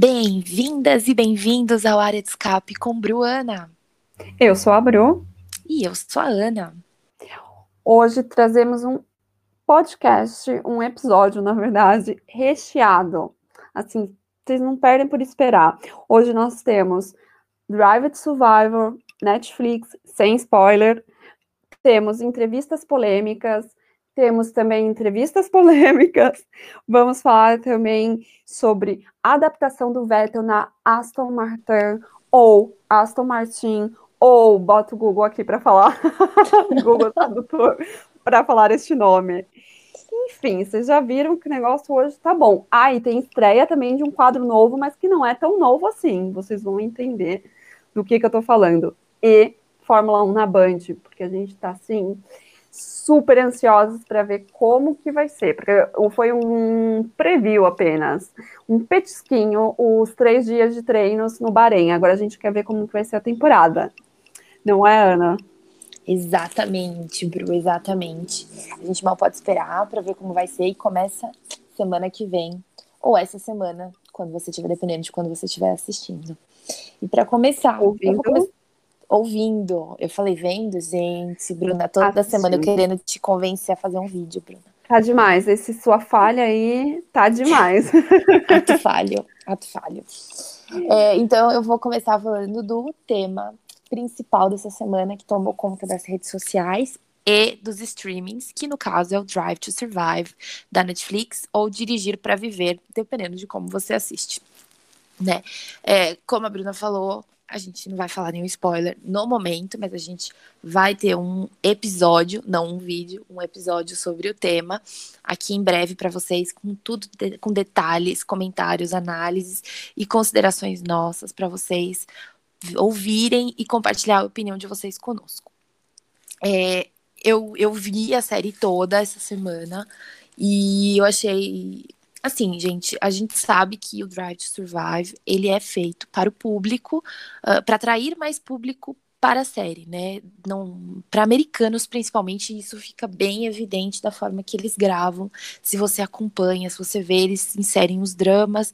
Bem-vindas e bem-vindos ao Área de Escape com Bruana. Eu sou a Bru. E eu sou a Ana. Hoje trazemos um podcast, um episódio, na verdade, recheado. Assim, vocês não perdem por esperar. Hoje nós temos Drive to Survivor, Netflix, sem spoiler. Temos entrevistas polêmicas, temos também entrevistas polêmicas. Vamos falar também sobre a adaptação do Vettel na Aston Martin ou Aston Martin ou bota o Google aqui para falar, Google Tradutor, para falar este nome. Enfim, vocês já viram que o negócio hoje tá bom. Ah, e tem estreia também de um quadro novo, mas que não é tão novo assim. Vocês vão entender do que, que eu tô falando. E Fórmula 1 na Band, porque a gente tá assim super ansiosos para ver como que vai ser, porque foi um preview apenas, um petisquinho, os três dias de treinos no Bahrein. Agora a gente quer ver como que vai ser a temporada. Não é, Ana? Exatamente, Bru, exatamente. A gente mal pode esperar para ver como vai ser e começa semana que vem, ou essa semana, quando você estiver, dependendo de quando você estiver assistindo. E para começar, ouvindo. Eu ouvindo, eu falei vendo, gente, Bruna, toda semana eu querendo te convencer a fazer um vídeo, Bruna. Tá demais, esse sua falha aí tá demais. ato falho, ato falho. É, então eu vou começar falando do tema principal dessa semana que tomou conta das redes sociais e dos streamings, que no caso é o Drive to Survive da Netflix ou Dirigir para Viver, dependendo de como você assiste. Né? É, como a Bruna falou, a gente não vai falar nenhum spoiler no momento, mas a gente vai ter um episódio, não um vídeo, um episódio sobre o tema aqui em breve para vocês, com tudo, com detalhes, comentários, análises e considerações nossas para vocês ouvirem e compartilhar a opinião de vocês conosco. É, eu, eu vi a série toda essa semana e eu achei assim, gente, a gente sabe que o Drive to Survive ele é feito para o público, uh, para atrair mais público para a série, né? Não, para americanos principalmente, isso fica bem evidente da forma que eles gravam. Se você acompanha, se você vê, eles inserem os dramas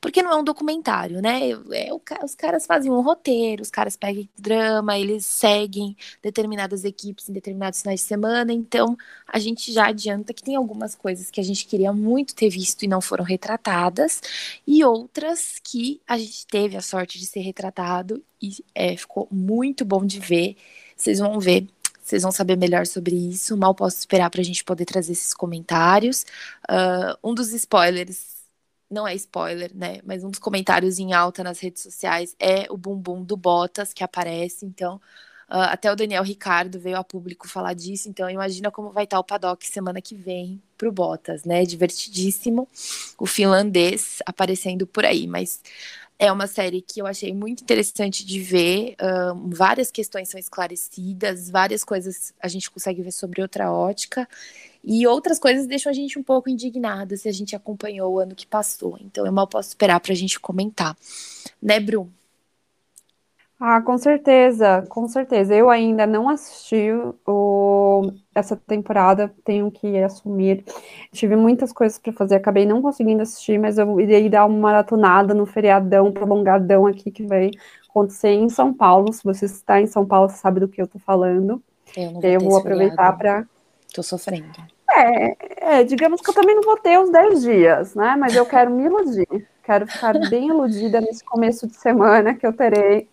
porque não é um documentário, né? É, o, os caras fazem um roteiro, os caras pegam drama, eles seguem determinadas equipes em determinados finais de semana, então a gente já adianta que tem algumas coisas que a gente queria muito ter visto e não foram retratadas, e outras que a gente teve a sorte de ser retratado e é, ficou muito bom de ver. Vocês vão ver vocês vão saber melhor sobre isso. Mal posso esperar para a gente poder trazer esses comentários. Uh, um dos spoilers não é spoiler, né? Mas um dos comentários em alta nas redes sociais é o bumbum do Bottas que aparece. Então, uh, até o Daniel Ricardo veio a público falar disso. Então, imagina como vai estar o paddock semana que vem pro Bottas, né? Divertidíssimo o finlandês aparecendo por aí. Mas é uma série que eu achei muito interessante de ver. Um, várias questões são esclarecidas, várias coisas a gente consegue ver sobre outra ótica. E outras coisas deixam a gente um pouco indignada se a gente acompanhou o ano que passou. Então eu mal posso esperar para a gente comentar. Né, Bru? Ah, com certeza, com certeza. Eu ainda não assisti o... essa temporada, tenho que assumir. Tive muitas coisas para fazer, acabei não conseguindo assistir, mas eu irei dar uma maratonada no feriadão prolongadão aqui que vai acontecer em São Paulo. Se você está em São Paulo, você sabe do que eu estou falando. Eu, eu vou aproveitar para Tô sofrendo. É, é, digamos que eu também não vou ter os 10 dias, né? Mas eu quero me iludir. Quero ficar bem iludida nesse começo de semana que eu terei.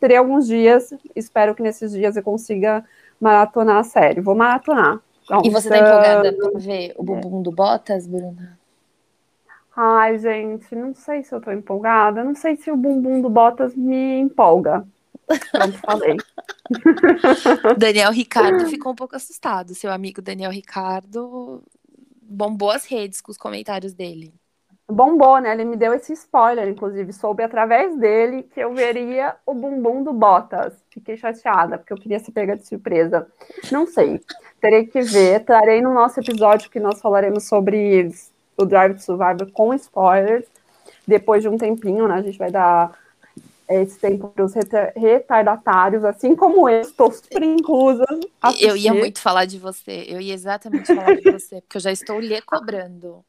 Terei alguns dias. Espero que nesses dias eu consiga maratonar a série. Vou maratonar. Então, e você tá empolgada pra ver o bumbum do Bottas, Bruna? Ai, gente, não sei se eu tô empolgada. Não sei se o bumbum do Bottas me empolga. Pronto, falei. Daniel Ricardo ficou um pouco assustado. Seu amigo Daniel Ricardo bombou as redes com os comentários dele. Bombou, né? Ele me deu esse spoiler, inclusive. Soube através dele que eu veria o bumbum do Bottas. Fiquei chateada, porque eu queria ser pega de surpresa. Não sei. Terei que ver. Trarei no nosso episódio que nós falaremos sobre o Drive to Survivor com spoilers. Depois de um tempinho, né? A gente vai dar esse tempo para os retardatários, assim como eu, estou super inclusa. Eu ia muito falar de você, eu ia exatamente falar de você, porque eu já estou lhe cobrando.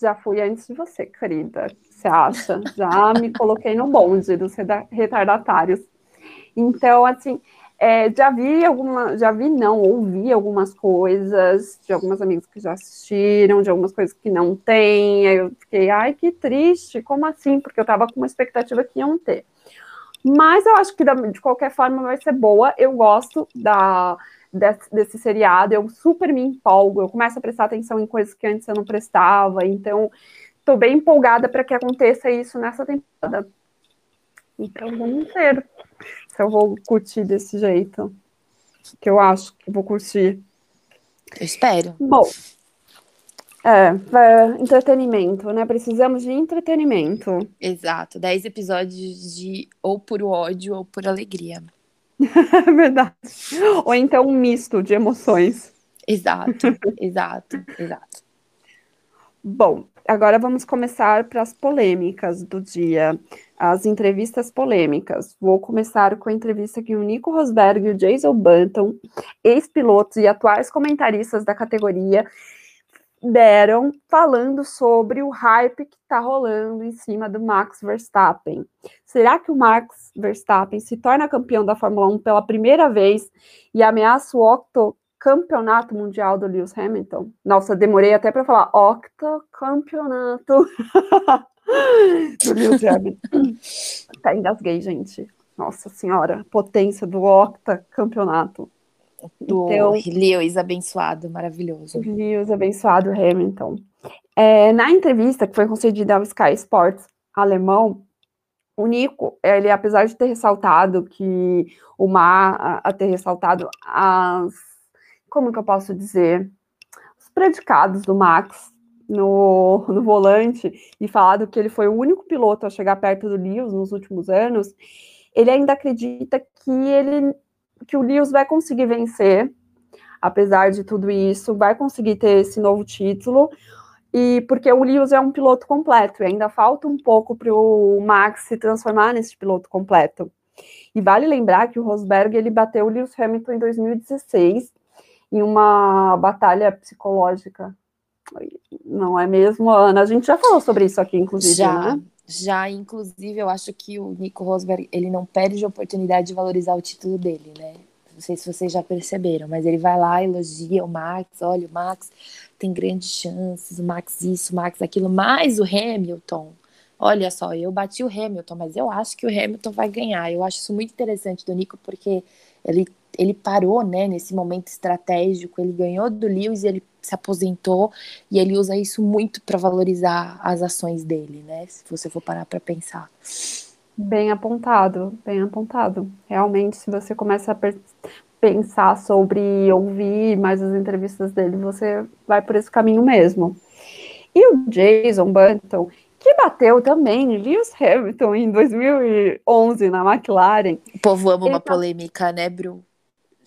já fui antes de você, querida. Você acha? Já me coloquei no bonde dos retardatários. Então, assim, é, já vi alguma, já vi não, ouvi algumas coisas de algumas amigas que já assistiram, de algumas coisas que não tem. Aí eu fiquei, ai, que triste, como assim? Porque eu tava com uma expectativa que iam ter. Mas eu acho que de qualquer forma vai ser boa. Eu gosto da, desse, desse seriado, eu super me empolgo, eu começo a prestar atenção em coisas que antes eu não prestava, então estou bem empolgada para que aconteça isso nessa temporada. Então vamos ver se eu vou curtir desse jeito. Que eu acho que vou curtir. Eu espero. Bom. É, é, entretenimento, né? Precisamos de entretenimento. Exato. Dez episódios de ou por ódio ou por alegria. Verdade. Ou então um misto de emoções. Exato, exato, exato. Bom, agora vamos começar para as polêmicas do dia, as entrevistas polêmicas. Vou começar com a entrevista que o Nico Rosberg e o Jason Banton, ex-pilotos e atuais comentaristas da categoria, deram falando sobre o hype que está rolando em cima do Max Verstappen. Será que o Max Verstappen se torna campeão da Fórmula 1 pela primeira vez e ameaça o octocampeonato mundial do Lewis Hamilton? Nossa, demorei até para falar octocampeonato do Lewis Hamilton. tá, engasguei, gente. Nossa senhora, potência do octacampeonato do então, Lewis abençoado, maravilhoso. Lewis abençoado Hamilton. É, na entrevista que foi concedida ao Sky Sports alemão, o Nico, ele, apesar de ter ressaltado que o Mar, a, a ter ressaltado as, como que eu posso dizer, os predicados do Max no, no volante e falado que ele foi o único piloto a chegar perto do Lewis nos últimos anos, ele ainda acredita que ele que o Lewis vai conseguir vencer, apesar de tudo isso, vai conseguir ter esse novo título, e porque o Lewis é um piloto completo, e ainda falta um pouco para o Max se transformar nesse piloto completo. E vale lembrar que o Rosberg ele bateu o Lewis Hamilton em 2016 em uma batalha psicológica. Não é mesmo, Ana? A gente já falou sobre isso aqui, inclusive, já, né? Já, inclusive, eu acho que o Nico Rosberg, ele não perde a oportunidade de valorizar o título dele, né? Não sei se vocês já perceberam, mas ele vai lá, elogia o Max, olha, o Max tem grandes chances, o Max isso, o Max aquilo, mais o Hamilton. Olha só, eu bati o Hamilton, mas eu acho que o Hamilton vai ganhar. Eu acho isso muito interessante do Nico, porque ele, ele parou, né, nesse momento estratégico, ele ganhou do Lewis e ele se aposentou e ele usa isso muito para valorizar as ações dele, né? Se você for parar para pensar. Bem apontado, bem apontado. Realmente, se você começa a pensar sobre ouvir mais as entrevistas dele, você vai por esse caminho mesmo. E o Jason Button, que bateu também Lewis Hamilton em 2011 na McLaren. O povo ama uma tá... polêmica, né, Bru?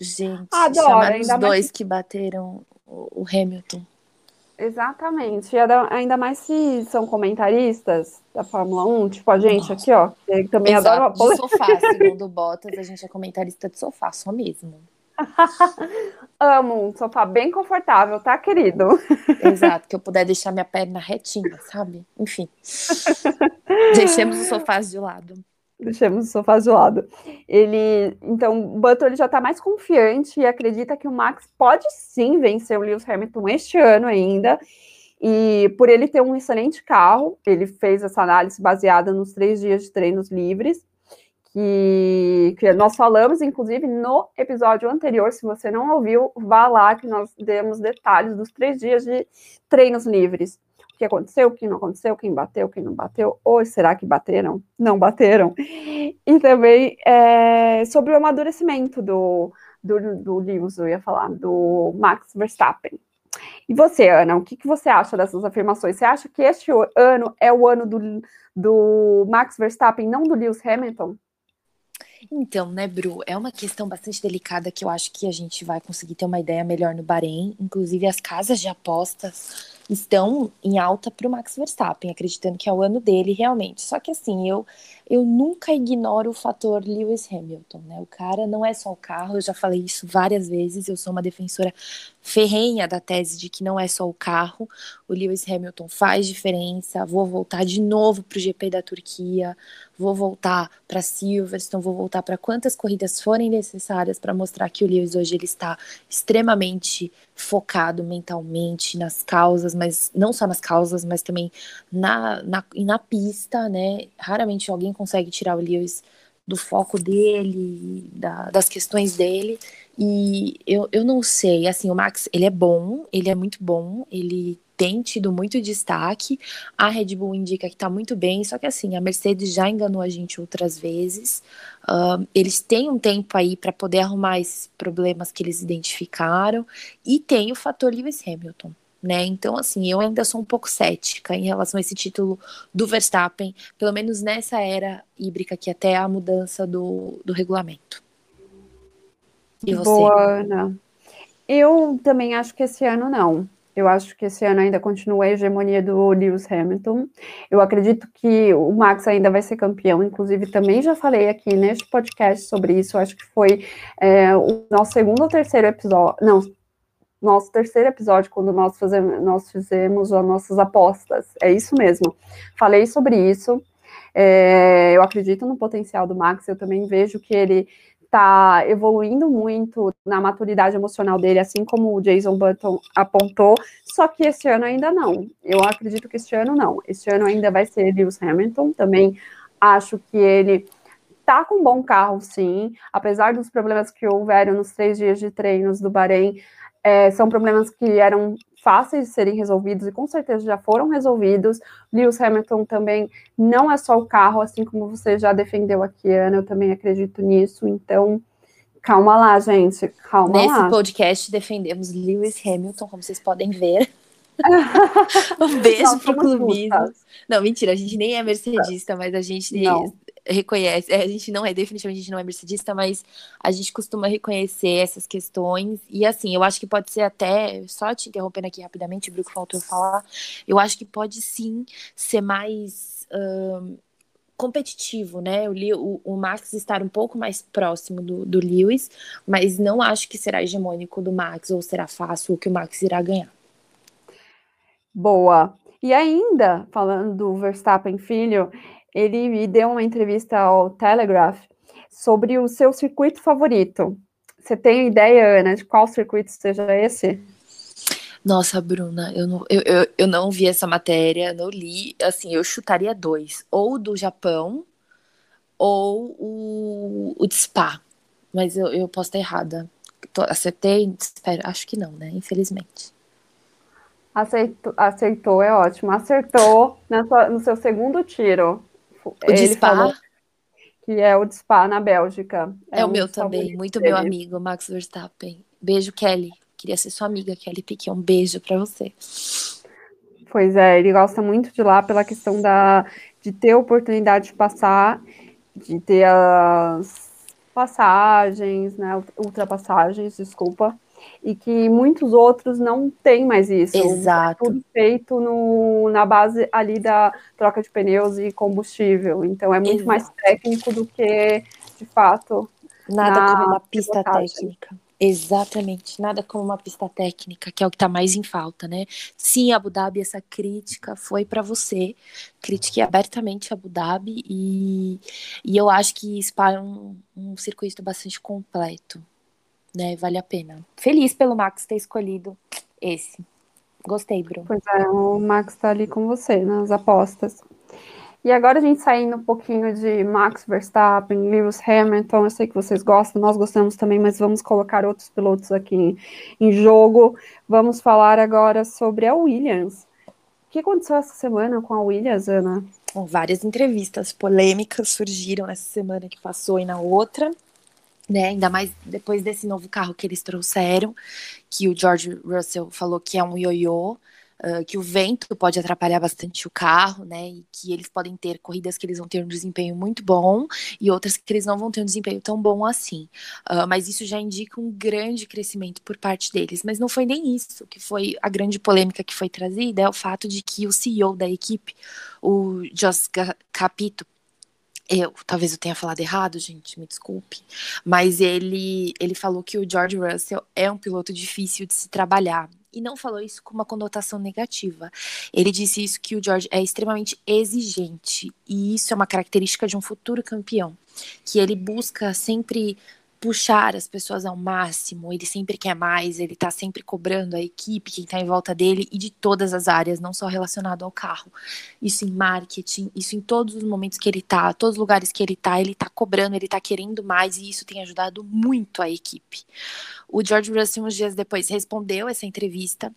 Gente, Adoro, os dois mais... que bateram o Hamilton. Exatamente. Ainda mais se são comentaristas da Fórmula 1, tipo a gente Nossa. aqui, ó. Que também Exato, adora De sofá, segundo Bottas, a gente é comentarista de sofá, só mesmo. Amo um sofá bem confortável, tá, querido? Exato, que eu puder deixar minha perna retinha, sabe? Enfim. Deixemos os sofás de lado deixemos o sofá de lado. Ele, então, o Button ele já está mais confiante e acredita que o Max pode sim vencer o Lewis Hamilton este ano ainda. E por ele ter um excelente carro, ele fez essa análise baseada nos três dias de treinos livres, que, que nós falamos, inclusive, no episódio anterior. Se você não ouviu, vá lá que nós demos detalhes dos três dias de treinos livres que aconteceu, o que não aconteceu, quem bateu, quem não bateu, ou será que bateram? Não bateram. E também é, sobre o amadurecimento do, do, do Lewis, eu ia falar, do Max Verstappen. E você, Ana, o que, que você acha dessas afirmações? Você acha que este ano é o ano do, do Max Verstappen, não do Lewis Hamilton? Então, né, Bru, é uma questão bastante delicada que eu acho que a gente vai conseguir ter uma ideia melhor no Bahrein. Inclusive, as casas de apostas estão em alta para o Max Verstappen, acreditando que é o ano dele realmente. Só que assim, eu, eu nunca ignoro o fator Lewis Hamilton, né? O cara não é só o carro, eu já falei isso várias vezes, eu sou uma defensora ferrenha da tese de que não é só o carro, o Lewis Hamilton faz diferença. Vou voltar de novo para o GP da Turquia, vou voltar para Silverstone, vou voltar para quantas corridas forem necessárias para mostrar que o Lewis hoje ele está extremamente focado mentalmente nas causas, mas não só nas causas, mas também na, na, na pista, né? Raramente alguém consegue tirar o Lewis do foco dele, da, das questões dele. E eu, eu não sei, assim, o Max, ele é bom, ele é muito bom, ele tem tido muito destaque. A Red Bull indica que está muito bem, só que assim, a Mercedes já enganou a gente outras vezes. Uh, eles têm um tempo aí para poder arrumar esses problemas que eles identificaram. E tem o fator Lewis Hamilton. Né? Então, assim, eu ainda sou um pouco cética em relação a esse título do Verstappen, pelo menos nessa era híbrida que até a mudança do, do regulamento. E você? Boa, Ana. Eu também acho que esse ano não. Eu acho que esse ano ainda continua a hegemonia do Lewis Hamilton. Eu acredito que o Max ainda vai ser campeão. Inclusive, também já falei aqui neste podcast sobre isso. Eu acho que foi é, o nosso segundo ou terceiro episódio. Não, nosso terceiro episódio, quando nós, fazemos, nós fizemos as nossas apostas. É isso mesmo. Falei sobre isso. É, eu acredito no potencial do Max. Eu também vejo que ele está evoluindo muito na maturidade emocional dele, assim como o Jason Button apontou, só que esse ano ainda não. Eu acredito que esse ano não. Esse ano ainda vai ser Lewis Hamilton, também acho que ele tá com um bom carro, sim, apesar dos problemas que houveram nos três dias de treinos do Bahrein, é, são problemas que eram fáceis de serem resolvidos e com certeza já foram resolvidos. Lewis Hamilton também não é só o carro, assim como você já defendeu aqui, Ana, eu também acredito nisso. Então, calma lá, gente, calma Nesse lá. Nesse podcast defendemos Lewis Hamilton, como vocês podem ver. um beijo pro clubismo. Não, mentira, a gente nem é mercedista, mas a gente não reconhece, é, a gente não é, definitivamente a gente não é mercedista, mas a gente costuma reconhecer essas questões, e assim, eu acho que pode ser até, só te interrompendo aqui rapidamente, Bruno faltou falar, eu acho que pode sim ser mais um, competitivo, né, o, o, o, Max estar um pouco mais próximo do, do Lewis, mas não acho que será hegemônico do Max, ou será fácil, o que o Max irá ganhar. Boa. E ainda, falando do Verstappen filho, ele me deu uma entrevista ao Telegraph sobre o seu circuito favorito. Você tem ideia, Ana, de qual circuito seja esse? Nossa, Bruna, eu não, eu, eu, eu não vi essa matéria, não li. Assim, eu chutaria dois: ou do Japão, ou o, o de Spa. Mas eu, eu posso estar errada. Tô, acertei? Espero, acho que não, né? Infelizmente. Aceitou, aceitou é ótimo. Acertou sua, no seu segundo tiro. O de Spa? Que é o de Spa na Bélgica. É, é o meu também, muito dele. meu amigo, Max Verstappen. Beijo, Kelly. Queria ser sua amiga, Kelly Piquet. Um beijo para você. Pois é, ele gosta muito de lá pela questão da, de ter oportunidade de passar, de ter as passagens, né, ultrapassagens, desculpa, e que muitos outros não têm mais isso. Exato. É tudo feito no, na base ali da troca de pneus e combustível. Então é muito Exato. mais técnico do que, de fato, nada como uma pista técnica. Exatamente, nada como uma pista técnica, que é o que está mais em falta, né? Sim, Abu Dhabi, essa crítica foi para você. Critiquei abertamente Abu Dhabi e, e eu acho que Spa é um, um circuito bastante completo né? Vale a pena. Feliz pelo Max ter escolhido esse. Gostei, Bruno. Pois é, o Max tá ali com você nas apostas. E agora a gente saindo um pouquinho de Max Verstappen, Lewis Hamilton, eu sei que vocês gostam, nós gostamos também, mas vamos colocar outros pilotos aqui em, em jogo. Vamos falar agora sobre a Williams. O que aconteceu essa semana com a Williams, Ana? Bom, várias entrevistas polêmicas surgiram essa semana que passou e na outra né? Ainda mais depois desse novo carro que eles trouxeram, que o George Russell falou que é um ioiô, uh, que o vento pode atrapalhar bastante o carro, né? E que eles podem ter corridas que eles vão ter um desempenho muito bom e outras que eles não vão ter um desempenho tão bom assim. Uh, mas isso já indica um grande crescimento por parte deles. Mas não foi nem isso que foi a grande polêmica que foi trazida, é o fato de que o CEO da equipe, o Jos Capito, eu, talvez eu tenha falado errado, gente, me desculpe, mas ele, ele falou que o George Russell é um piloto difícil de se trabalhar. E não falou isso com uma conotação negativa. Ele disse isso que o George é extremamente exigente. E isso é uma característica de um futuro campeão. Que ele busca sempre puxar as pessoas ao máximo, ele sempre quer mais, ele tá sempre cobrando a equipe, quem tá em volta dele e de todas as áreas, não só relacionado ao carro. Isso em marketing, isso em todos os momentos que ele tá, todos os lugares que ele tá, ele tá cobrando, ele tá querendo mais e isso tem ajudado muito a equipe. O George Russell, uns dias depois, respondeu essa entrevista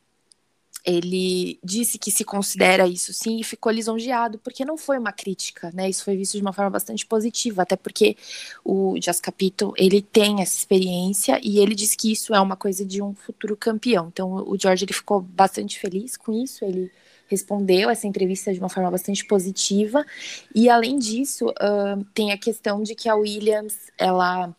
ele disse que se considera isso sim e ficou lisonjeado, porque não foi uma crítica, né? Isso foi visto de uma forma bastante positiva, até porque o Jas Capito, ele tem essa experiência e ele diz que isso é uma coisa de um futuro campeão. Então o George ele ficou bastante feliz com isso, ele respondeu essa entrevista de uma forma bastante positiva e além disso uh, tem a questão de que a Williams ela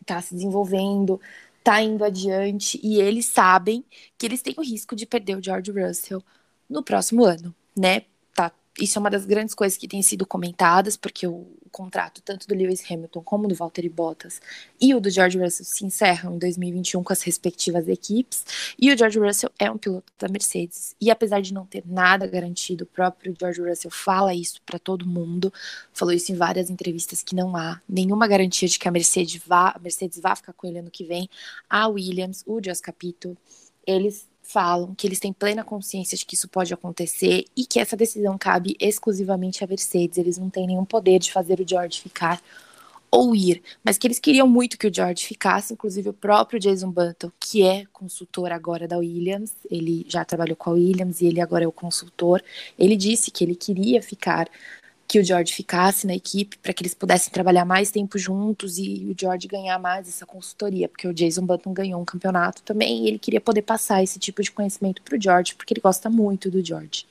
está se desenvolvendo tá indo adiante e eles sabem que eles têm o risco de perder o George Russell no próximo ano, né? Isso é uma das grandes coisas que têm sido comentadas, porque o, o contrato tanto do Lewis Hamilton como do Valtteri Bottas e o do George Russell se encerram em 2021 com as respectivas equipes, e o George Russell é um piloto da Mercedes, e apesar de não ter nada garantido, o próprio George Russell fala isso para todo mundo, falou isso em várias entrevistas que não há nenhuma garantia de que a Mercedes vá, a Mercedes vá ficar com ele ano que vem. A Williams, o Jos Capito, eles falam que eles têm plena consciência de que isso pode acontecer e que essa decisão cabe exclusivamente à Mercedes. Eles não têm nenhum poder de fazer o George ficar ou ir, mas que eles queriam muito que o George ficasse, inclusive o próprio Jason Button, que é consultor agora da Williams, ele já trabalhou com a Williams e ele agora é o consultor, ele disse que ele queria ficar que o George ficasse na equipe para que eles pudessem trabalhar mais tempo juntos e o George ganhar mais essa consultoria, porque o Jason Button ganhou um campeonato também e ele queria poder passar esse tipo de conhecimento para o George, porque ele gosta muito do George.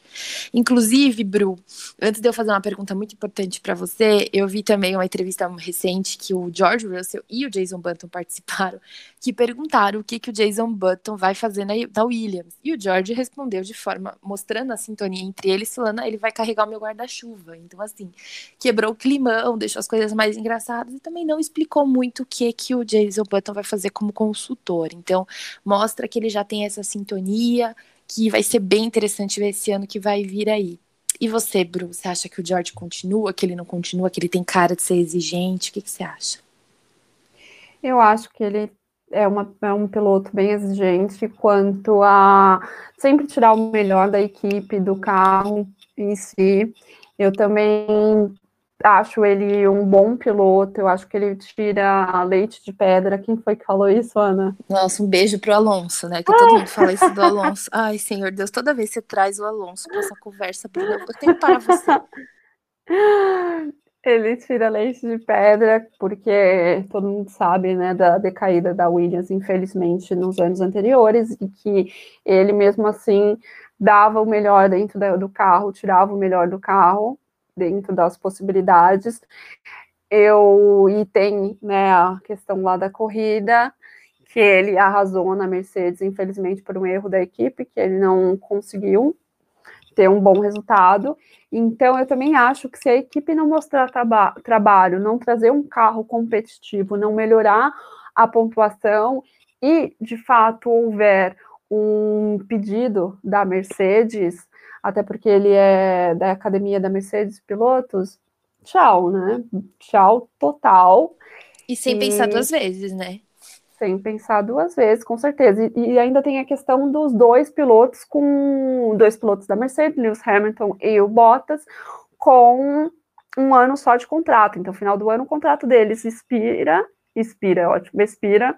Inclusive, Bru, antes de eu fazer uma pergunta muito importante para você, eu vi também uma entrevista recente que o George Russell e o Jason Button participaram, que perguntaram o que, que o Jason Button vai fazer na, na Williams. E o George respondeu de forma, mostrando a sintonia entre eles, falando, ah, ele vai carregar o meu guarda-chuva. Então, assim, quebrou o climão, deixou as coisas mais engraçadas e também não explicou muito o que, que o Jason Button vai fazer como consultor. Então, mostra que ele já tem essa sintonia, que vai ser bem interessante ver esse ano que vai vir aí. E você, Bru, você acha que o George continua, que ele não continua, que ele tem cara de ser exigente? O que, que você acha? Eu acho que ele é, uma, é um piloto bem exigente quanto a sempre tirar o melhor da equipe, do carro em si. Eu também acho ele um bom piloto, eu acho que ele tira leite de pedra. Quem foi que falou isso, Ana? Nossa, um beijo pro Alonso, né? Que todo mundo fala isso do Alonso. Ai, Senhor Deus, toda vez você traz o Alonso para essa conversa, eu tenho que parar você. Ele tira leite de pedra, porque todo mundo sabe, né, da decaída da Williams, infelizmente, nos anos anteriores, e que ele mesmo assim dava o melhor dentro do carro, tirava o melhor do carro, dentro das possibilidades. Eu e tem né, a questão lá da corrida, que ele arrasou na Mercedes, infelizmente por um erro da equipe, que ele não conseguiu ter um bom resultado. Então, eu também acho que se a equipe não mostrar traba trabalho, não trazer um carro competitivo, não melhorar a pontuação e, de fato, houver um pedido da Mercedes até porque ele é da academia da Mercedes Pilotos, tchau, né? Tchau total. E sem e... pensar duas vezes, né? Sem pensar duas vezes, com certeza. E, e, ainda tem a questão dos dois pilotos com dois pilotos da Mercedes, Lewis Hamilton e o Bottas, com um ano só de contrato. Então, final do ano, o contrato deles expira, expira, ótimo, expira,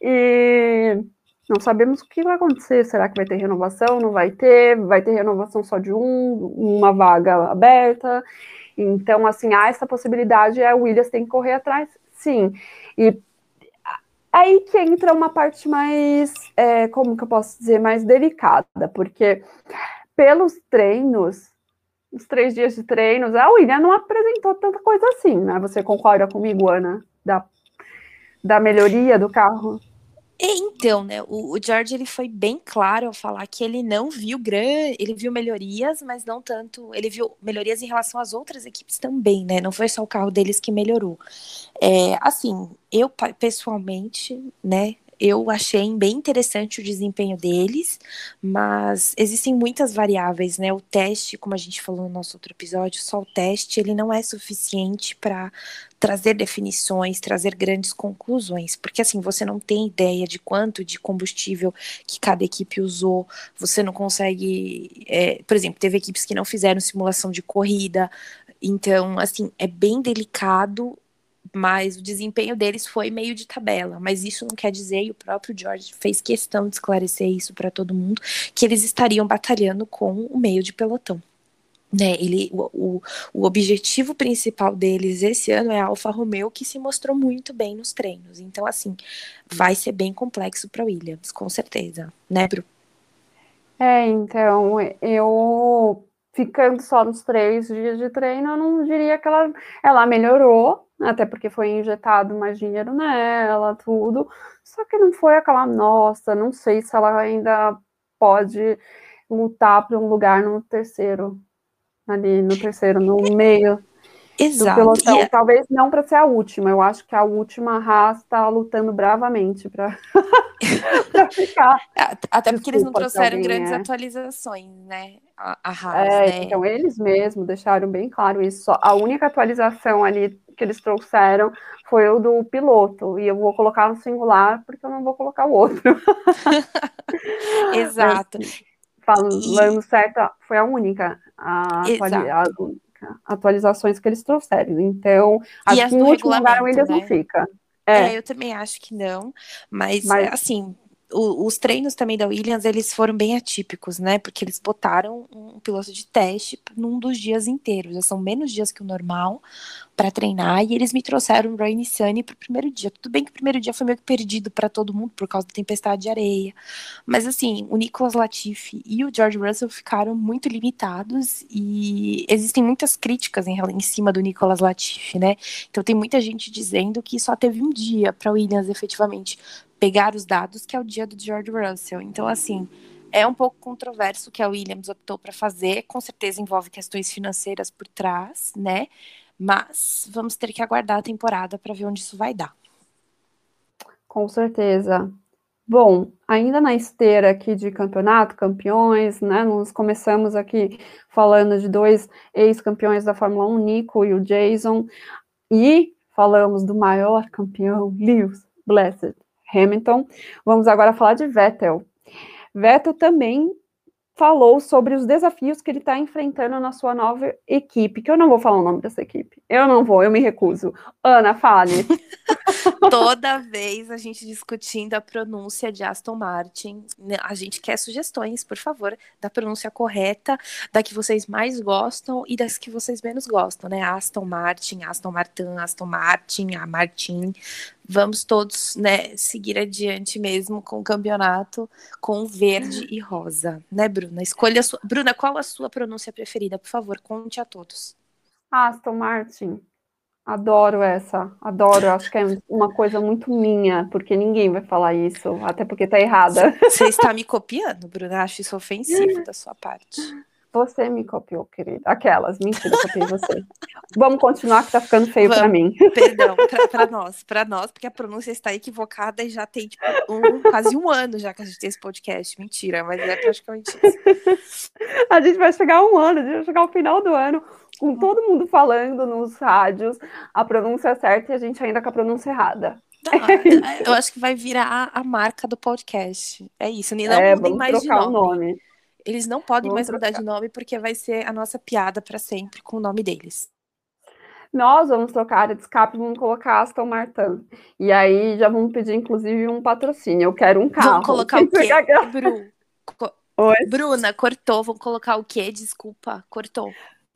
e não sabemos o que vai acontecer. Será que vai ter renovação? Não vai ter? Vai ter renovação só de um, uma vaga aberta? Então, assim, há essa possibilidade, a Williams tem que correr atrás, sim. E aí que entra uma parte mais, é, como que eu posso dizer, mais delicada, porque pelos treinos, os três dias de treinos, a Williams não apresentou tanta coisa assim, né? Você concorda comigo, Ana? Da, da melhoria do carro? Então, né, o, o, George ele foi bem claro ao falar que ele não viu grande, ele viu melhorias, mas não tanto, ele viu melhorias em relação às outras equipes também, né? Não foi só o carro deles que melhorou. É, assim, eu pessoalmente, né, eu achei bem interessante o desempenho deles, mas existem muitas variáveis, né? O teste, como a gente falou no nosso outro episódio, só o teste ele não é suficiente para trazer definições, trazer grandes conclusões, porque assim você não tem ideia de quanto de combustível que cada equipe usou, você não consegue, é, por exemplo, teve equipes que não fizeram simulação de corrida, então assim é bem delicado mas o desempenho deles foi meio de tabela. Mas isso não quer dizer, e o próprio George fez questão de esclarecer isso para todo mundo, que eles estariam batalhando com o meio de pelotão. Né, ele, o, o, o, objetivo principal deles esse ano é a Alfa Romeo, que se mostrou muito bem nos treinos. Então, assim, vai ser bem complexo para Williams, com certeza, né, Bru? É, então, eu ficando só nos três dias de treino, eu não diria que ela, ela melhorou, até porque foi injetado mais dinheiro nela, tudo. Só que não foi aquela, nossa, não sei se ela ainda pode lutar por um lugar no terceiro, ali no terceiro, no meio Exato. pelotão. É Talvez não para ser a última. Eu acho que a última Haas está lutando bravamente para ficar. Até porque Desculpa, eles não trouxeram grandes é. atualizações, né? A, a Haas, é, né? Então, eles mesmos deixaram bem claro isso. A única atualização ali que eles trouxeram foi o do piloto, e eu vou colocar no singular porque eu não vou colocar o outro. Exato. Mas, falando e... certo, foi a única, a, a, atualizações que eles trouxeram. Então, acho que no último lugar o Williams né? não fica. É. é. eu também acho que não, mas, mas... assim, os treinos também da Williams, eles foram bem atípicos, né? Porque eles botaram um piloto de teste num dos dias inteiros. Já são menos dias que o normal para treinar. E eles me trouxeram o Rainy Sunny pro primeiro dia. Tudo bem que o primeiro dia foi meio que perdido para todo mundo por causa da tempestade de areia. Mas assim, o Nicolas Latifi e o George Russell ficaram muito limitados. E existem muitas críticas em, em cima do Nicolas Latifi, né? Então tem muita gente dizendo que só teve um dia para Williams efetivamente pegar os dados, que é o dia do George Russell. Então, assim, é um pouco controverso o que a Williams optou para fazer, com certeza envolve questões financeiras por trás, né? Mas vamos ter que aguardar a temporada para ver onde isso vai dar. Com certeza. Bom, ainda na esteira aqui de campeonato, campeões, né? Nós começamos aqui falando de dois ex-campeões da Fórmula 1, Nico e o Jason, e falamos do maior campeão, Lewis Blessed Hamilton. Vamos agora falar de Vettel. Vettel também falou sobre os desafios que ele está enfrentando na sua nova equipe, que eu não vou falar o nome dessa equipe. Eu não vou, eu me recuso. Ana, fale. Toda vez a gente discutindo a pronúncia de Aston Martin, né, a gente quer sugestões, por favor, da pronúncia correta, da que vocês mais gostam e das que vocês menos gostam, né? Aston Martin, Aston Martin, Aston Martin, a Martin vamos todos né, seguir adiante mesmo com o campeonato com verde e rosa, né, Bruna? Escolha sua. Bruna, qual a sua pronúncia preferida? Por favor, conte a todos. Aston Martin. Adoro essa, adoro. Acho que é uma coisa muito minha, porque ninguém vai falar isso, até porque tá errada. Você está me copiando, Bruna? Acho isso ofensivo da sua parte. Você me copiou, querida. Aquelas, mentira, copiei você. Vamos continuar, que tá ficando feio para mim. Perdão, para nós, para nós, porque a pronúncia está equivocada e já tem tipo, um, quase um ano já que a gente tem esse podcast. Mentira, mas é praticamente isso. a gente vai chegar um ano, a gente vai chegar ao final do ano com todo mundo falando nos rádios a pronúncia certa e a gente ainda com a pronúncia errada. Não, é eu acho que vai virar a marca do podcast. É isso, não é, mudem mais de nome. nome. Eles não podem vamos mais trocar. mudar de nome porque vai ser a nossa piada para sempre com o nome deles. Nós vamos trocar a de escape, vamos colocar Aston Martin. E aí já vamos pedir, inclusive, um patrocínio. Eu quero um carro. Vamos colocar o quê? Bru... Co... Bruna, cortou. Vamos colocar o quê? Desculpa, cortou.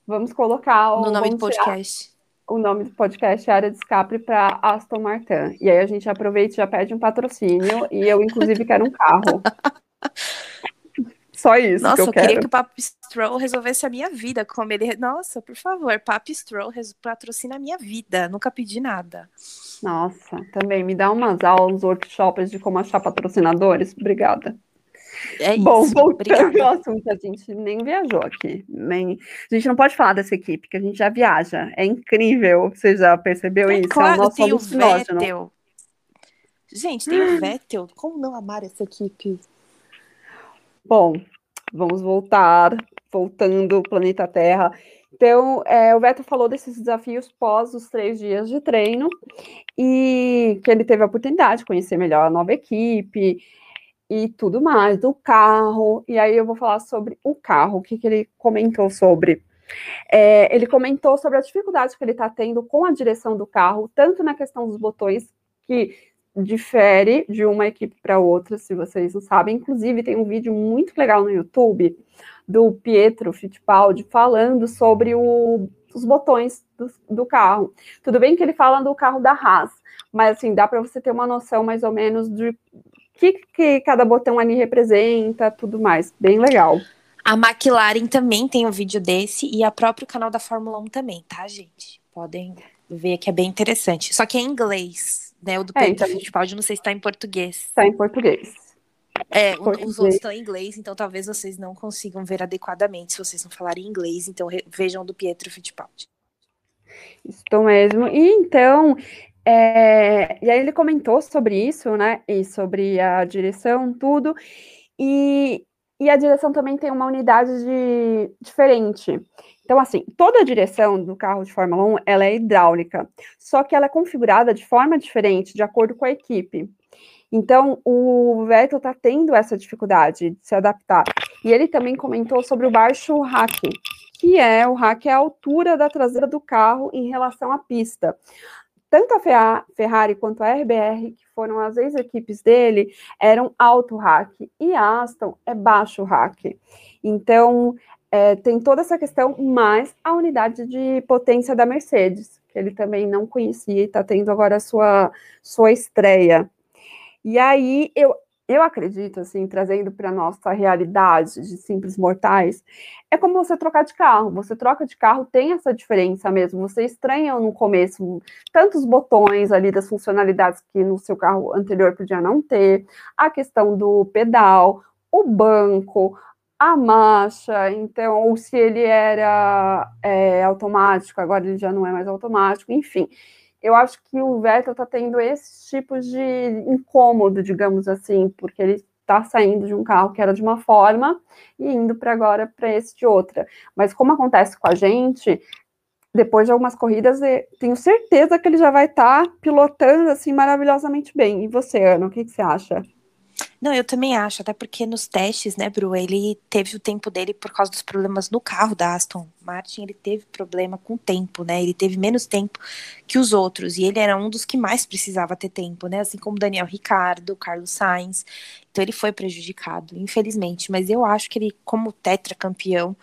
Vamos colocar o. No nome do podcast. O nome do podcast é Área de Escape para Aston Martin. E aí a gente aproveita e já pede um patrocínio. E eu, inclusive, quero um carro. Só isso. Nossa, que eu, eu quero. queria que o Papo Stroll resolvesse a minha vida, como ele. Nossa, por favor, Papi Stroll patrocina a minha vida. Nunca pedi nada. Nossa, também me dá umas aulas, workshops de como achar patrocinadores. Obrigada. É Bom, isso. voltando ao assunto, a gente nem viajou aqui. Nem... A gente não pode falar dessa equipe, que a gente já viaja. É incrível, você já percebeu É isso? claro, é o nosso tem o. Vettel. Gente, tem o Vettel. Como não amar essa equipe? Bom, vamos voltar, voltando ao planeta Terra. Então, é, o Vettel falou desses desafios pós os três dias de treino e que ele teve a oportunidade de conhecer melhor a nova equipe e tudo mais, do carro. E aí eu vou falar sobre o carro, o que, que ele comentou sobre. É, ele comentou sobre a dificuldade que ele está tendo com a direção do carro, tanto na questão dos botões, que difere de uma equipe para outra, se vocês não sabem. Inclusive, tem um vídeo muito legal no YouTube do Pietro Fittipaldi falando sobre o, os botões do, do, carro. Tudo bem que ele fala do carro da Haas, mas assim, dá para você ter uma noção mais ou menos de que, que cada botão ali representa, tudo mais. Bem legal. A McLaren também tem um vídeo desse e a próprio canal da Fórmula 1 também, tá, gente? Podem ver que é bem interessante. Só que é em inglês, né? O do É, então- Fittipaldi, não sei se tá em português. Está em português. É, os outros estão em inglês, então talvez vocês não consigam ver adequadamente se vocês não falarem inglês. Então vejam o do Pietro Fittipaldi. Isso mesmo. E então, é, e aí ele comentou sobre isso, né? E sobre a direção, tudo. E, e a direção também tem uma unidade de, diferente. Então, assim, toda a direção do carro de Fórmula 1, ela é hidráulica, só que ela é configurada de forma diferente, de acordo com a equipe. Então, o Vettel está tendo essa dificuldade de se adaptar. E ele também comentou sobre o baixo rack, que é o rack é a altura da traseira do carro em relação à pista. Tanto a Ferra- Ferrari quanto a RBR, que foram as ex-equipes dele, eram alto rack, e a Aston é baixo rack. Então, é, tem toda essa questão, mais a unidade de potência da Mercedes, que ele também não conhecia e está tendo agora a sua, sua estreia. E aí, eu, eu acredito, assim, trazendo para nossa realidade de simples mortais, é como você trocar de carro. Você troca de carro, tem essa diferença mesmo. Você estranha no começo tantos botões ali das funcionalidades que no seu carro anterior podia não ter, a questão do pedal, o banco, a marcha, então, ou se ele era é, automático, agora ele já não é mais automático, enfim. Eu acho que o Vettel está tendo esses tipos de incômodo, digamos assim, porque ele está saindo de um carro que era de uma forma e indo para agora para esse de outra. Mas como acontece com a gente, depois de algumas corridas, eu tenho certeza que ele já vai estar pilotando assim maravilhosamente bem. E você, Ana, o que, que você acha? Não, eu também acho, até porque nos testes, né, Bru, ele teve o tempo dele por causa dos problemas no carro da Aston Martin, ele teve problema com o tempo, né, ele teve menos tempo que os outros, e ele era um dos que mais precisava ter tempo, né, assim como Daniel Ricardo, Carlos Sainz, então ele foi prejudicado, infelizmente, mas eu acho que ele, como tetracampeão,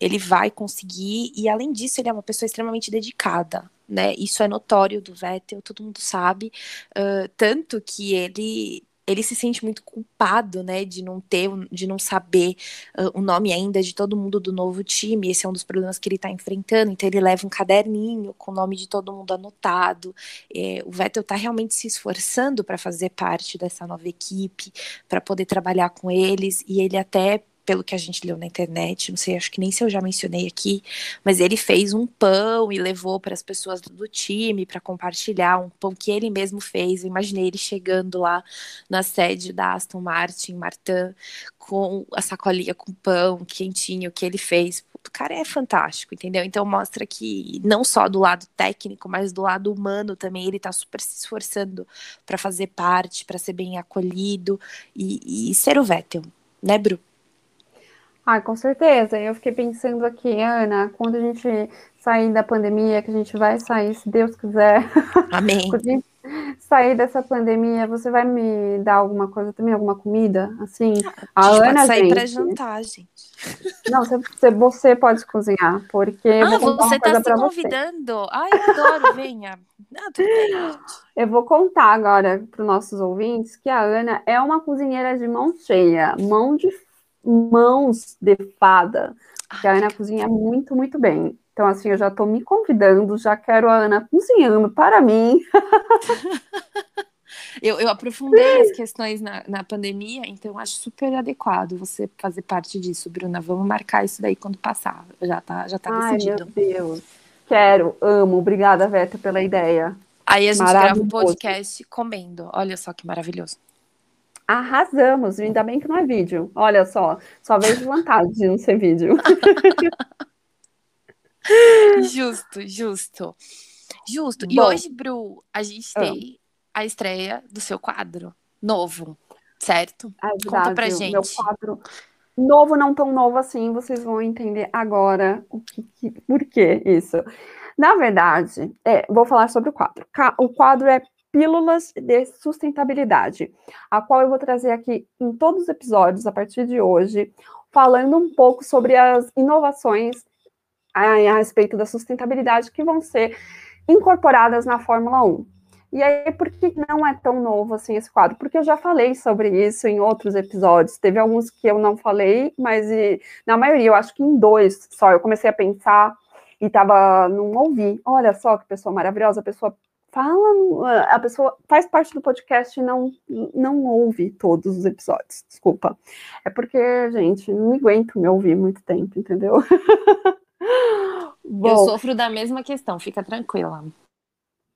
ele vai conseguir, e além disso, ele é uma pessoa extremamente dedicada, né, isso é notório do Vettel, todo mundo sabe, uh, tanto que ele ele se sente muito culpado, né, de não ter, de não saber uh, o nome ainda de todo mundo do novo time. Esse é um dos problemas que ele está enfrentando. Então ele leva um caderninho com o nome de todo mundo anotado. É, o Vettel está realmente se esforçando para fazer parte dessa nova equipe, para poder trabalhar com eles. E ele até pelo que a gente leu na internet, não sei, acho que nem se eu já mencionei aqui, mas ele fez um pão e levou para as pessoas do, time para compartilhar um pão que ele mesmo fez. Eu imaginei ele chegando lá na sede da Aston Martin, Martin, com a sacolinha com pão quentinho que ele fez. O cara é fantástico, entendeu? Então mostra que não só do lado técnico, mas do lado humano também ele tá super se esforçando para fazer parte, para ser bem acolhido e, e ser o Vettel, né, Bru? Ah, com certeza. Eu fiquei pensando aqui, Ana, quando a gente sair da pandemia, que a gente vai sair, se Deus quiser. Amém. quando a gente sair dessa pandemia, você vai me dar alguma coisa também, alguma comida? Assim, a, a gente Ana, pode sair gente, para jantar, gente. Não, você, você pode cozinhar, porque Ah, você uma coisa tá se pra você. convidando. Ai, eu adoro, venha. Tudo bem, gente. Eu vou contar agora para os nossos ouvintes que a Ana é uma cozinheira de mão cheia, mão de mãos de fada, que a Ana cozinha muito, muito bem. Então, assim, eu já estou me convidando, já quero a Ana cozinhando para mim. eu, eu aprofundei as questões na, na pandemia, então acho super adequado você fazer parte disso, Bruna. Vamos marcar isso daí quando passar. Já tá, já tá Ai, decidido. Meu Deus. Quero, amo. Obrigada, Veta, pela ideia. Aí a gente grava um podcast comendo. Olha só que maravilhoso. Arrasamos, ainda bem que não é vídeo. Olha só, só vejo vantagem de não ser vídeo. justo, justo. Justo. Bom, e hoje, Bru, a gente ah. tem a estreia do seu quadro novo, certo? É verdade, Conta pra gente. Meu quadro novo, não tão novo assim, vocês vão entender agora o que, que, por que isso. Na verdade, é, vou falar sobre o quadro. O quadro é Pílulas de Sustentabilidade, a qual eu vou trazer aqui em todos os episódios a partir de hoje, falando um pouco sobre as inovações a, a respeito da sustentabilidade que vão ser incorporadas na Fórmula 1. E aí, por que não é tão novo assim esse quadro? Porque eu já falei sobre isso em outros episódios. Teve alguns que eu não falei, mas e, na maioria, eu acho que em dois só, eu comecei a pensar e tava, não ouvi. Olha só que pessoa maravilhosa, a pessoa fala, a pessoa faz parte do podcast e não, não ouve todos os episódios, desculpa. É porque, gente, não me aguento me ouvir muito tempo, entendeu? Bom, eu sofro da mesma questão, fica tranquila.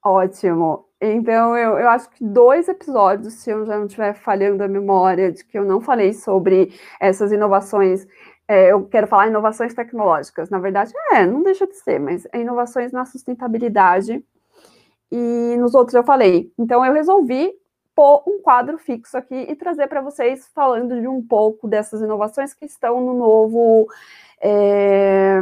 Ótimo. Então, eu, eu acho que dois episódios, se eu já não estiver falhando a memória de que eu não falei sobre essas inovações é, eu quero falar inovações tecnológicas. Na verdade, é, não deixa de ser, mas é inovações na sustentabilidade e nos outros eu falei. Então eu resolvi pôr um quadro fixo aqui e trazer para vocês falando de um pouco dessas inovações que estão no novo. É...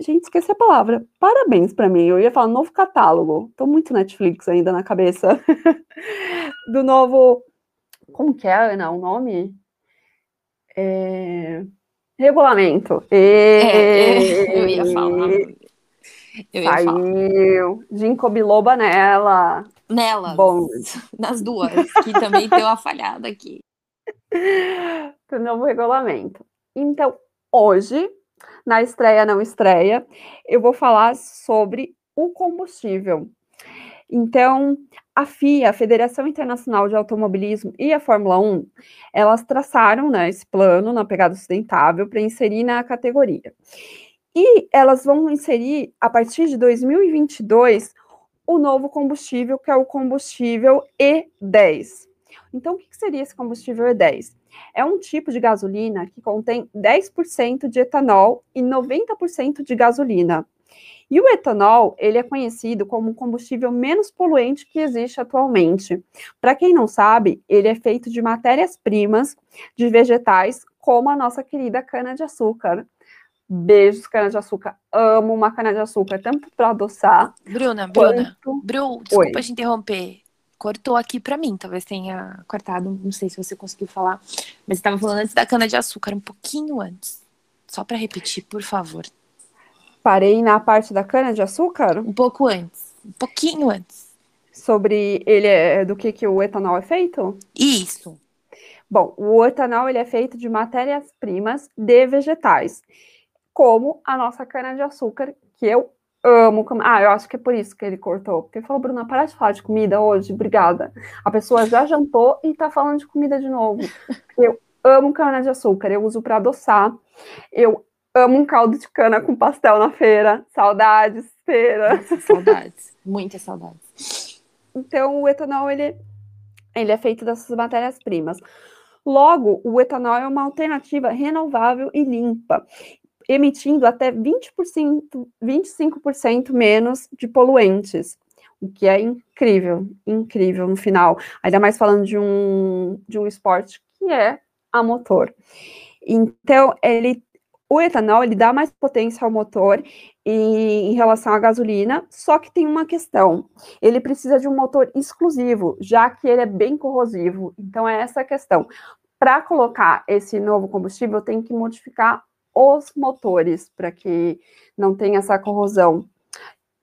Gente, esqueci a palavra. Parabéns para mim. Eu ia falar novo catálogo. Estou muito Netflix ainda na cabeça. Do novo. Como que é, Ana? O nome? É... Regulamento. E... É, eu ia falar. Eu Saiu. Ginkgo biloba nela. Nelas. Bom. Nas duas, que também deu uma falhada aqui. Do novo regulamento. Então, hoje, na estreia não estreia, eu vou falar sobre o combustível. Então, a FIA, a Federação Internacional de Automobilismo e a Fórmula 1, elas traçaram né, esse plano na pegada sustentável para inserir na categoria. E elas vão inserir, a partir de 2022, o novo combustível, que é o combustível E10. Então, o que seria esse combustível E10? É um tipo de gasolina que contém 10% de etanol e 90% de gasolina. E o etanol, ele é conhecido como o combustível menos poluente que existe atualmente. Para quem não sabe, ele é feito de matérias-primas de vegetais, como a nossa querida cana-de-açúcar. Beijos, cana-de-açúcar. Amo uma cana-de-açúcar, tanto para adoçar. Bruna, Bruna. Quanto... Bru, desculpa Oi. te interromper. Cortou aqui para mim, talvez tenha cortado, não sei se você conseguiu falar, mas estava falando antes da cana-de-açúcar, um pouquinho antes. Só para repetir, por favor. Parei na parte da cana-de-açúcar? Um pouco antes, um pouquinho antes. Sobre ele é do que, que o etanol é feito? Isso. Bom, o etanol ele é feito de matérias-primas de vegetais como a nossa cana-de-açúcar, que eu amo. Ah, eu acho que é por isso que ele cortou. Porque ele falou, Bruna, para de falar de comida hoje, obrigada. A pessoa já jantou e tá falando de comida de novo. Eu amo cana-de-açúcar, eu uso para adoçar. Eu amo um caldo de cana com pastel na feira. Saudades, feira. Nossa, saudades, muitas saudades. Então, o etanol, ele, ele é feito dessas matérias-primas. Logo, o etanol é uma alternativa renovável e limpa emitindo até 20%, 25% menos de poluentes, o que é incrível, incrível no final. Ainda mais falando de um, de um esporte que é a motor. Então, ele, o etanol ele dá mais potência ao motor em relação à gasolina, só que tem uma questão: ele precisa de um motor exclusivo, já que ele é bem corrosivo. Então, é essa a questão. Para colocar esse novo combustível, tem que modificar os motores para que não tenha essa corrosão.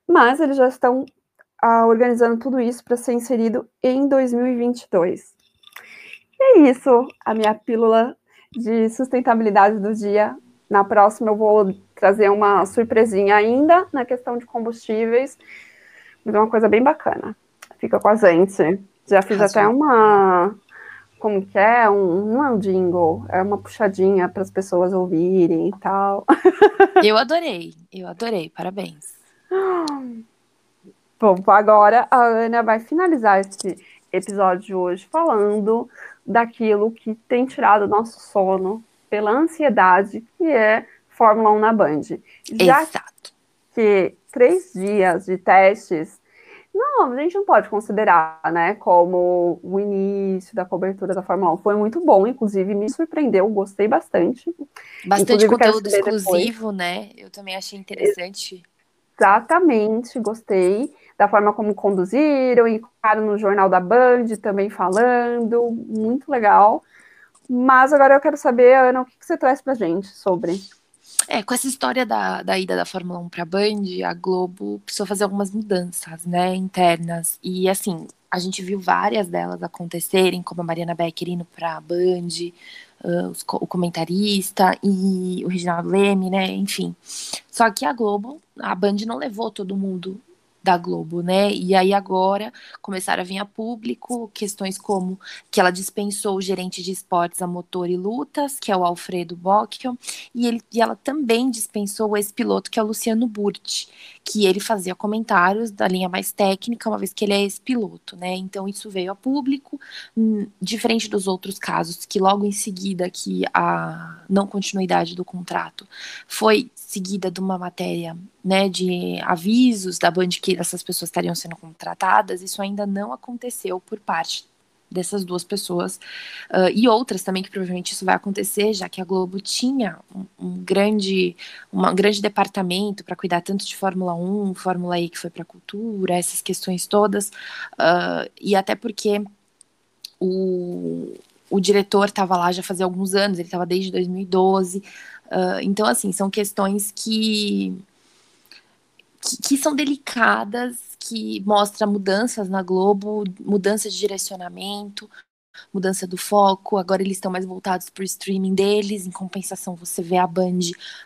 Mas eles já estão ah, organizando tudo isso para ser inserido em 2022. E é isso, a minha pílula de sustentabilidade do dia. Na próxima eu vou trazer uma surpresinha ainda na questão de combustíveis, mas é uma coisa bem bacana. Fica com a gente. Já fiz até uma como que é? Um, não é um jingle, é uma puxadinha para as pessoas ouvirem e tal. Eu adorei, eu adorei, parabéns. Bom, agora a Ana vai finalizar esse episódio de hoje falando daquilo que tem tirado o nosso sono pela ansiedade, que é Fórmula 1 na Band. Já Exato. que três dias de testes não, a gente não pode considerar, né, como o início da cobertura da Fórmula 1. Foi muito bom, inclusive me surpreendeu, gostei bastante. Bastante inclusive, conteúdo exclusivo, depois. né? Eu também achei interessante. Exatamente, gostei da forma como conduziram e ficaram no Jornal da Band também falando, muito legal. Mas agora eu quero saber, Ana, o que, que você traz pra gente sobre é, com essa história da, da ida da Fórmula 1 para a Band, a Globo precisou fazer algumas mudanças, né, internas. E assim, a gente viu várias delas acontecerem, como a Mariana Becker indo para a Band, uh, os, o comentarista e o Reginaldo Leme, né, enfim. Só que a Globo, a Band não levou todo mundo da Globo, né? E aí agora começaram a vir a público questões como que ela dispensou o gerente de esportes a motor e lutas, que é o Alfredo Bocchio, e, ele, e ela também dispensou o ex-piloto, que é o Luciano Burti, que ele fazia comentários da linha mais técnica, uma vez que ele é ex-piloto, né? Então isso veio a público, hum, diferente dos outros casos, que logo em seguida que a não continuidade do contrato foi seguida de uma matéria, né, de avisos da Band que essas pessoas estariam sendo contratadas, isso ainda não aconteceu por parte dessas duas pessoas. Uh, e outras também que provavelmente isso vai acontecer já que a Globo tinha um, um grande um grande departamento para cuidar tanto de Fórmula 1, Fórmula E que foi para cultura, essas questões todas. Uh, e até porque o, o diretor estava lá já fazia alguns anos, ele estava desde 2012, uh, então assim são questões que que, que são delicadas, que mostra mudanças na Globo, mudança de direcionamento, mudança do foco, agora eles estão mais voltados para o streaming deles, em compensação você vê a Band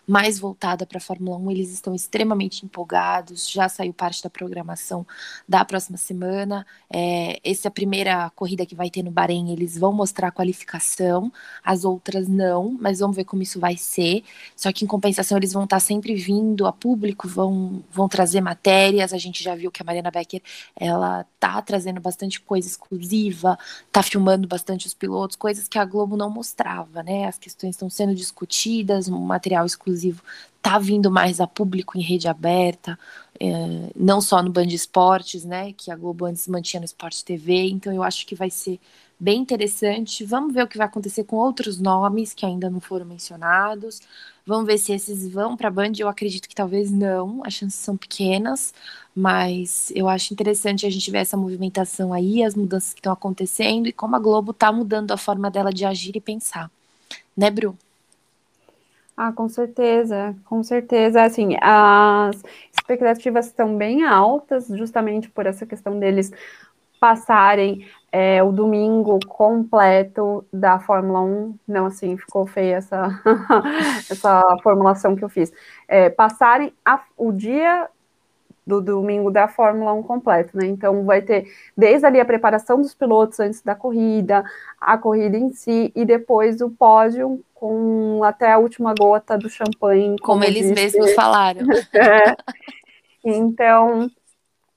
mais voltada para a Fórmula 1, eles estão extremamente empolgados, já saiu parte da programação da próxima semana, é, essa é a primeira corrida que vai ter no Bahrein, eles vão mostrar a qualificação, as outras não, mas vamos ver como isso vai ser, só que em compensação eles vão estar sempre vindo a público, vão, vão trazer matérias, a gente já viu que a Mariana Becker, ela tá trazendo bastante coisa exclusiva, tá filmando bastante os pilotos, coisas que a Globo não mostrava, né? As questões estão sendo discutidas, um material exclusivo tá vindo mais a público em rede aberta, é, não só no Band Esportes, né? Que a Globo antes mantinha no Sport TV, então eu acho que vai ser bem interessante. Vamos ver o que vai acontecer com outros nomes que ainda não foram mencionados. Vamos ver se esses vão para a Band. Eu acredito que talvez não, as chances são pequenas. Mas eu acho interessante a gente ver essa movimentação aí, as mudanças que estão acontecendo e como a Globo está mudando a forma dela de agir e pensar. Né, Bru? Ah, com certeza, com certeza. Assim, as expectativas estão bem altas, justamente por essa questão deles passarem é, o domingo completo da Fórmula 1. Não, assim, ficou feia essa, essa formulação que eu fiz. É, passarem a, o dia do domingo da Fórmula 1 completo, né? Então vai ter desde ali a preparação dos pilotos antes da corrida, a corrida em si e depois o pódio com até a última gota do champanhe. Como, como eles disse. mesmos falaram. é. Então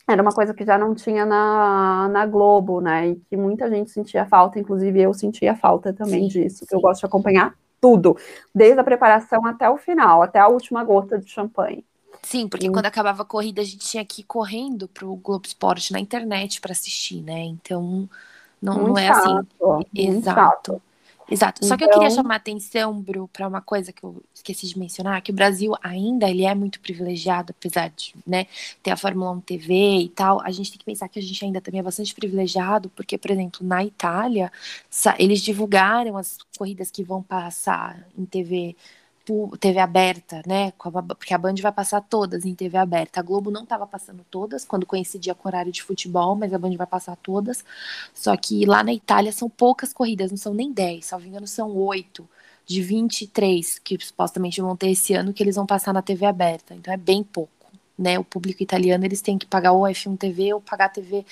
era uma coisa que já não tinha na, na Globo, né? E que muita gente sentia falta, inclusive eu sentia falta também sim, disso, que eu gosto de acompanhar tudo, desde a preparação até o final, até a última gota de champanhe. Sim, porque quando acabava a corrida a gente tinha que ir correndo pro Globo Esporte na internet para assistir, né? Então não, não é assim. Exato. Exato. Só que eu queria então chamar a atenção, Bru, para uma coisa que eu esqueci de mencionar, que o Brasil ainda ele é muito privilegiado, apesar de né, ter a Fórmula 1 TV e tal, a gente tem que pensar que a gente ainda também é bastante privilegiado, porque, por exemplo, na Itália, eles divulgaram as corridas que vão passar em TV TV aberta, né? Porque a Band vai passar todas em TV aberta. A Globo não estava passando todas quando coincidia com horário de futebol, mas a Band vai passar todas. Só que lá na Itália são poucas corridas, não são nem 10, salvo engano, são oito. de 23 que supostamente vão ter esse ano que eles vão passar na TV aberta. Então é bem pouco, né? O público italiano eles têm que pagar o F1 TV ou pagar a TV,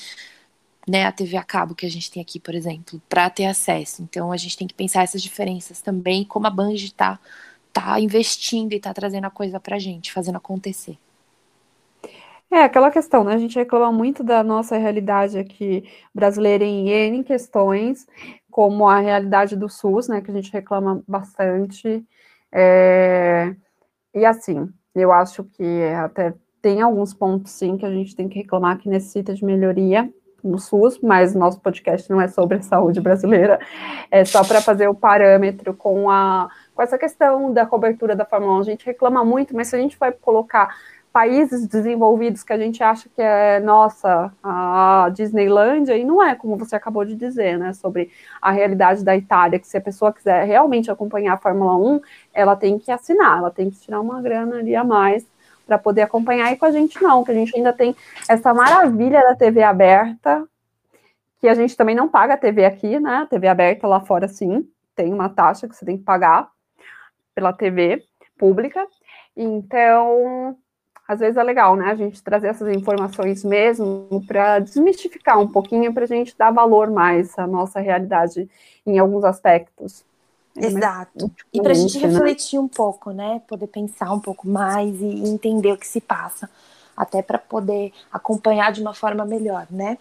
né, a TV a cabo que a gente tem aqui, por exemplo, para ter acesso. Então a gente tem que pensar essas diferenças também, como a Band está tá investindo e está trazendo a coisa pra gente, fazendo acontecer. É, aquela questão, né? A gente reclama muito da nossa realidade aqui brasileira em N questões, como a realidade do SUS, né? Que a gente reclama bastante. É... E assim, eu acho que até tem alguns pontos, sim, que a gente tem que reclamar que necessita de melhoria no SUS, mas nosso podcast não é sobre a saúde brasileira, é só para fazer o parâmetro com a com essa questão da cobertura da Fórmula 1. A gente reclama muito, mas se a gente vai colocar países desenvolvidos que a gente acha que é, nossa, a Disneylândia, e não é, como você acabou de dizer, né, sobre a realidade da Itália, que se a pessoa quiser realmente acompanhar a Fórmula 1, ela tem que assinar, ela tem que tirar uma grana ali a mais para poder acompanhar, e com a gente não, que a gente ainda tem essa maravilha da TV aberta, que a gente também não paga a TV aqui, né, TV aberta lá fora sim, tem uma taxa que você tem que pagar pela TV pública, então às vezes é legal, né, a gente trazer essas informações mesmo para desmistificar um pouquinho, para a gente dar valor mais à nossa realidade em alguns aspectos. É Exato. E para a gente né? refletir um pouco, né, poder pensar um pouco mais e entender o que se passa, até para poder acompanhar de uma forma melhor, né?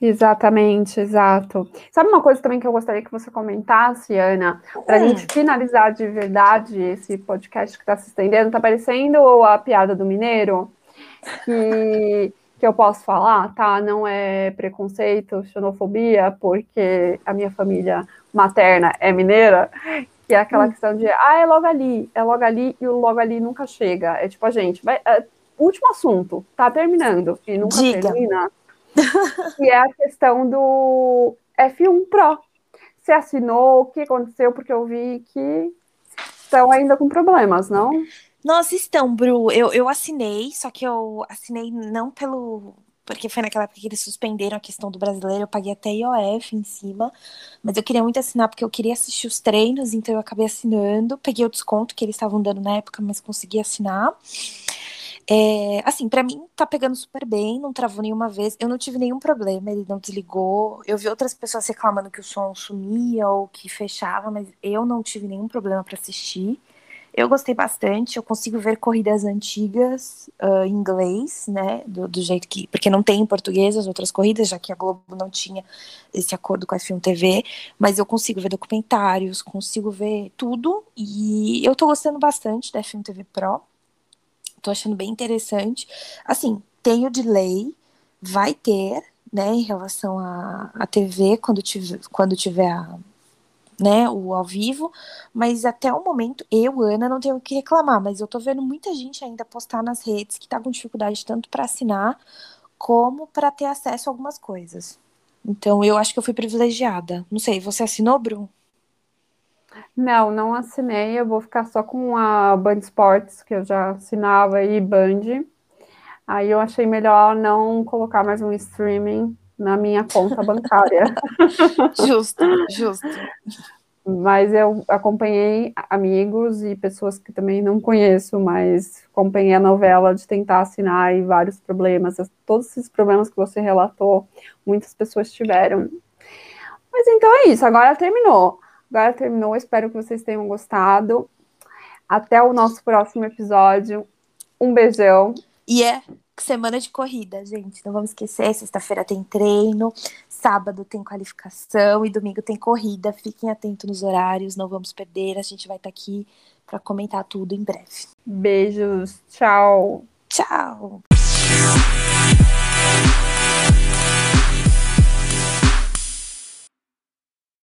Exatamente, exato. Sabe uma coisa também que eu gostaria que você comentasse, Ana, para a hum. gente finalizar de verdade esse podcast que está se estendendo, tá parecendo a piada do mineiro, que, que eu posso falar, tá? Não é preconceito, xenofobia, porque a minha família materna é mineira, que é aquela hum. questão de, ah, é logo ali, é logo ali, e o logo ali nunca chega. É tipo, a gente, vai, é, último assunto, tá terminando, e nunca Diga. termina que é a questão do F1 Pro. Você assinou, o que aconteceu? Porque eu vi que estão ainda com problemas, não? Nós estão, Bru. Eu, eu assinei, só que eu assinei não pelo. Porque foi naquela época que eles suspenderam a questão do brasileiro, eu paguei até IOF em cima. Mas eu queria muito assinar porque eu queria assistir os treinos, então eu acabei assinando. Peguei o desconto que eles estavam dando na época, mas consegui assinar. É, assim, para mim tá pegando super bem, não travou nenhuma vez. Eu não tive nenhum problema, ele não desligou. Eu vi outras pessoas reclamando que o som sumia ou que fechava, mas eu não tive nenhum problema para assistir. Eu gostei bastante, eu consigo ver corridas antigas uh, em inglês, né? Do, do, jeito que. Porque não tem em português as outras corridas, já que a Globo não tinha esse acordo com a F1 TV. Mas eu consigo ver documentários, consigo ver tudo. E eu tô gostando bastante da F1 TV Pro tô achando bem interessante. Assim, tem o delay, vai ter, né, em relação à, TV, quando tiver, quando tiver a, né, o ao vivo, mas até o momento, eu, Ana, não tenho o que reclamar, mas eu tô vendo muita gente ainda postar nas redes que tá com dificuldade tanto para assinar como para ter acesso a algumas coisas. Então, eu acho que eu fui privilegiada. Não sei, você assinou, Bruno? Não, não assinei. Eu vou ficar só com a Band Sports, que eu já assinava aí, Band. Aí eu achei melhor não colocar mais um streaming na minha conta bancária. justo, justo. Mas eu acompanhei amigos e pessoas que também não conheço, mas acompanhei a novela de tentar assinar e vários problemas. Todos esses problemas que você relatou, muitas pessoas tiveram. Mas então é isso, agora terminou. Agora terminou, espero que vocês tenham gostado. Até o nosso próximo episódio. Um beijão. E é semana de corrida, gente. Não vamos esquecer, sexta-feira tem treino, sábado tem qualificação e domingo tem corrida. Fiquem atentos nos horários, não vamos perder. A gente vai estar tá aqui para comentar tudo em breve. Beijos, tchau. Tchau.